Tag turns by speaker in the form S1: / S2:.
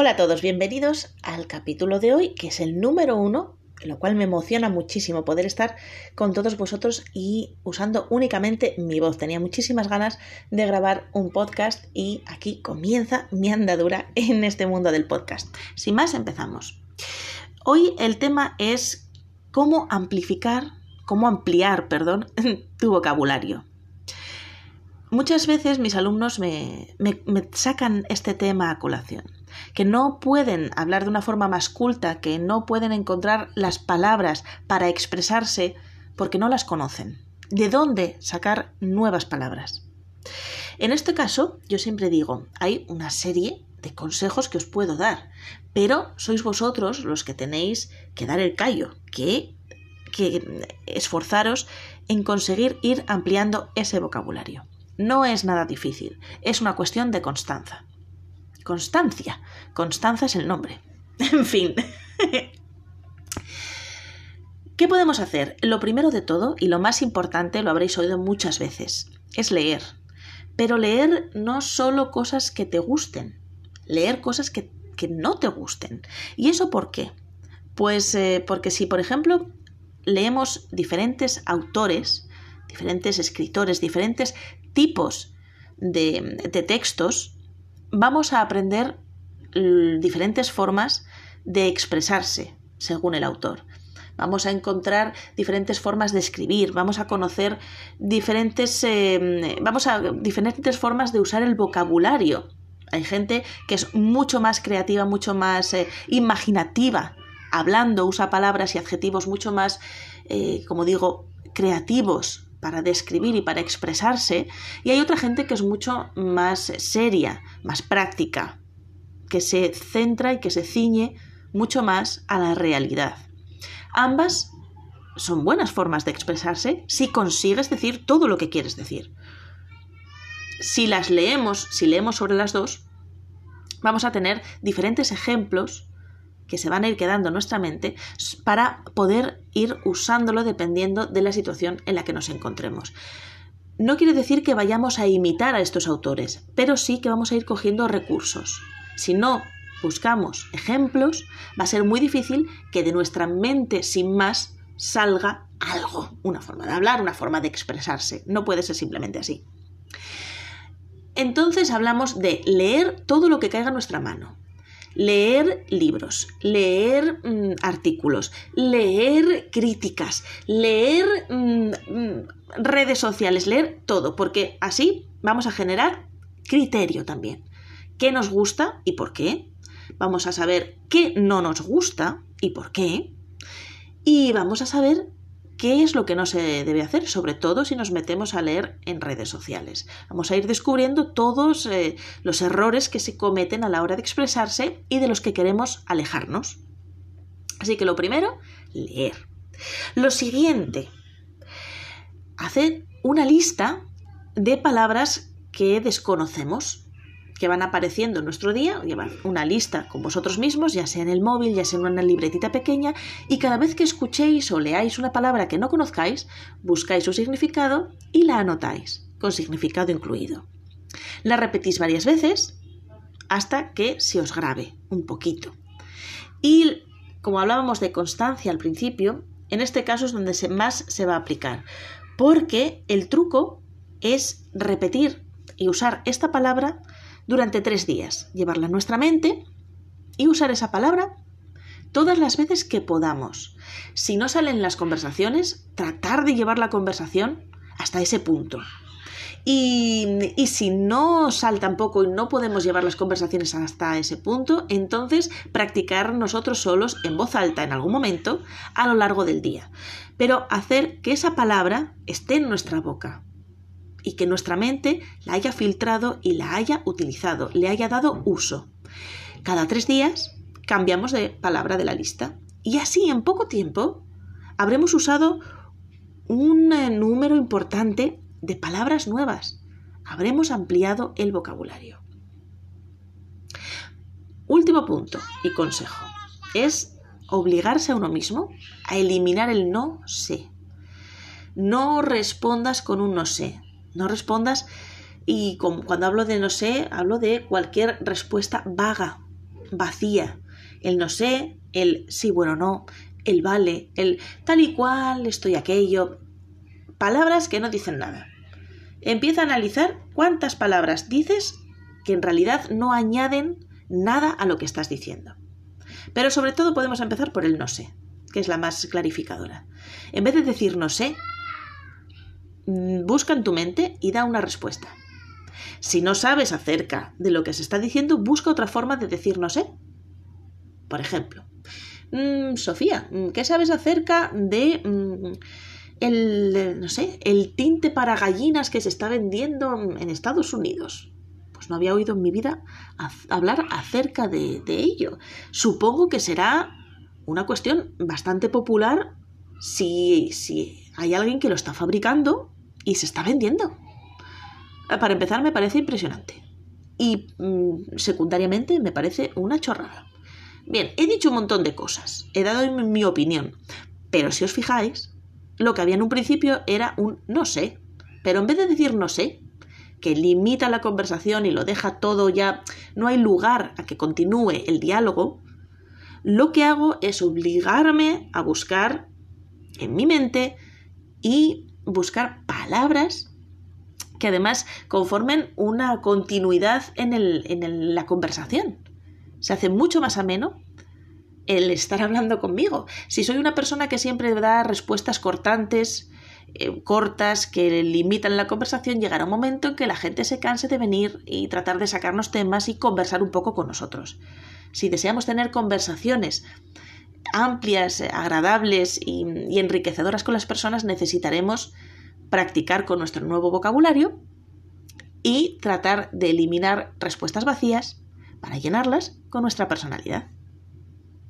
S1: Hola a todos, bienvenidos al capítulo de hoy, que es el número uno, lo cual me emociona muchísimo poder estar con todos vosotros y usando únicamente mi voz. Tenía muchísimas ganas de grabar un podcast y aquí comienza mi andadura en este mundo del podcast. Sin más, empezamos. Hoy el tema es cómo amplificar, cómo ampliar, perdón, tu vocabulario. Muchas veces mis alumnos me, sacan este tema a colación que no pueden hablar de una forma más culta, que no pueden encontrar las palabras para expresarse porque no las conocen. ¿De dónde sacar nuevas palabras? En este caso, yo siempre digo, hay una serie de consejos que os puedo dar, pero sois vosotros los que tenéis que dar el callo, que, que esforzaros en conseguir ir ampliando ese vocabulario. No es nada difícil, es una cuestión de constancia. Constancia. Constanza es el nombre. En fin. ¿Qué podemos hacer? Lo primero de todo, y lo más importante, lo habréis oído muchas veces, es leer. Pero leer no solo cosas que te gusten, leer cosas que, que no te gusten. ¿Y eso por qué? Pues eh, porque si, por ejemplo, leemos diferentes autores, diferentes escritores, diferentes tipos de, de textos, vamos a aprender diferentes formas de expresarse según el autor. Vamos a encontrar diferentes formas de escribir, vamos a conocer diferentes, em, vamos a diferentes formas de usar el vocabulario. Hay gente que es mucho más creativa, mucho más eh, imaginativa, hablando, usa palabras y adjetivos mucho más, eh, como digo, creativos para describir y para expresarse, y hay otra gente que es mucho más seria, más práctica, que se centra y que se ciñe mucho más a la realidad. Ambas son buenas formas de expresarse si consigues decir todo lo que quieres decir. Si las leemos, si leemos sobre las dos, vamos a tener diferentes ejemplos que se van a ir quedando en nuestra mente para poder ir usándolo dependiendo de la situación en la que nos encontremos. No quiere decir que vayamos a imitar a estos autores, pero sí que vamos a ir cogiendo recursos. Si no buscamos ejemplos, va a ser muy difícil que de nuestra mente sin más salga algo, una forma de hablar, una forma de expresarse. No puede ser simplemente así. Entonces hablamos de leer todo lo que caiga en nuestra mano leer libros, leer mm, artículos, leer críticas, leer mm, mm, redes sociales, leer todo, porque así vamos a generar criterio también. ¿Qué nos gusta y por qué? Vamos a saber qué no nos gusta y por qué. Y vamos a saber qué es lo que no se debe hacer, sobre todo si nos metemos a leer en redes sociales. Vamos a ir descubriendo todos eh, los errores que se cometen a la hora de expresarse y de los que queremos alejarnos. Así que lo primero, leer. Lo siguiente, hacer una lista de palabras que desconocemos que van apareciendo en nuestro día, llevad una lista con vosotros mismos, ya sea en el móvil, ya sea en una libretita pequeña, y cada vez que escuchéis o leáis una palabra que no conozcáis, buscáis su significado y la anotáis, con significado incluido. La repetís varias veces hasta que se os grabe un poquito. Y como hablábamos de constancia al principio, en este caso es donde más se va a aplicar, porque el truco es repetir y usar esta palabra durante tres días, llevarla a nuestra mente y usar esa palabra todas las veces que podamos. Si no salen las conversaciones, tratar de llevar la conversación hasta ese punto. Y, y, si no sale tampoco y no podemos llevar las conversaciones hasta ese punto, entonces practicar nosotros solos en voz alta en algún momento a lo largo del día. Pero hacer que esa palabra esté en nuestra boca, y que nuestra mente la haya filtrado y la haya utilizado, le haya dado uso. Cada tres días cambiamos de palabra de la lista y así en poco tiempo habremos usado un eh, número importante de palabras nuevas. Habremos ampliado el vocabulario. Último punto y consejo es obligarse a uno mismo a eliminar el no sé. No respondas con un no sé. No respondas y cuando hablo de no sé, hablo de cualquier respuesta vaga. vacía. El no sé, el sí, bueno, no, el vale, el tal y cual, estoy aquello. Palabras que no dicen nada. Empieza a analizar cuántas palabras dices que en realidad no añaden nada a lo que estás diciendo. Pero sobre todo podemos empezar por el no sé, que es la más clarificadora. En vez de decir no sé, busca en tu mente y da una respuesta. Si no sabes acerca de lo que se está diciendo, busca otra forma de decir no sé. Por ejemplo, mm, Sofía, mm, ¿qué sabes acerca de el, no sé, el tinte para gallinas que se está vendiendo en Estados Unidos? Pues no había oído en mi vida hablar acerca de, ello. Supongo que será una cuestión bastante popular si, si hay alguien que lo está fabricando y se está vendiendo. Para empezar, me parece impresionante. Y mm, secundariamente me parece una chorrada. Bien, he dicho un montón de cosas, he dado mi opinión, pero si os fijáis, lo que había en un principio era un no sé, pero en vez de decir no sé, que limita la conversación y lo deja todo ya, no hay lugar a que continúe el diálogo, lo que hago es obligarme a buscar en mi mente y buscar palabras que además conformen una continuidad en, la conversación. Se hace mucho más ameno el estar hablando conmigo. Si soy una persona que siempre da respuestas cortantes, eh, cortas que limitan la conversación, llegará un momento en que la gente se canse de venir y tratar de sacarnos temas y conversar un poco con nosotros. Si deseamos tener conversaciones amplias, agradables y enriquecedoras con las personas, necesitaremos practicar con nuestro nuevo vocabulario y tratar de eliminar respuestas vacías para llenarlas con nuestra personalidad.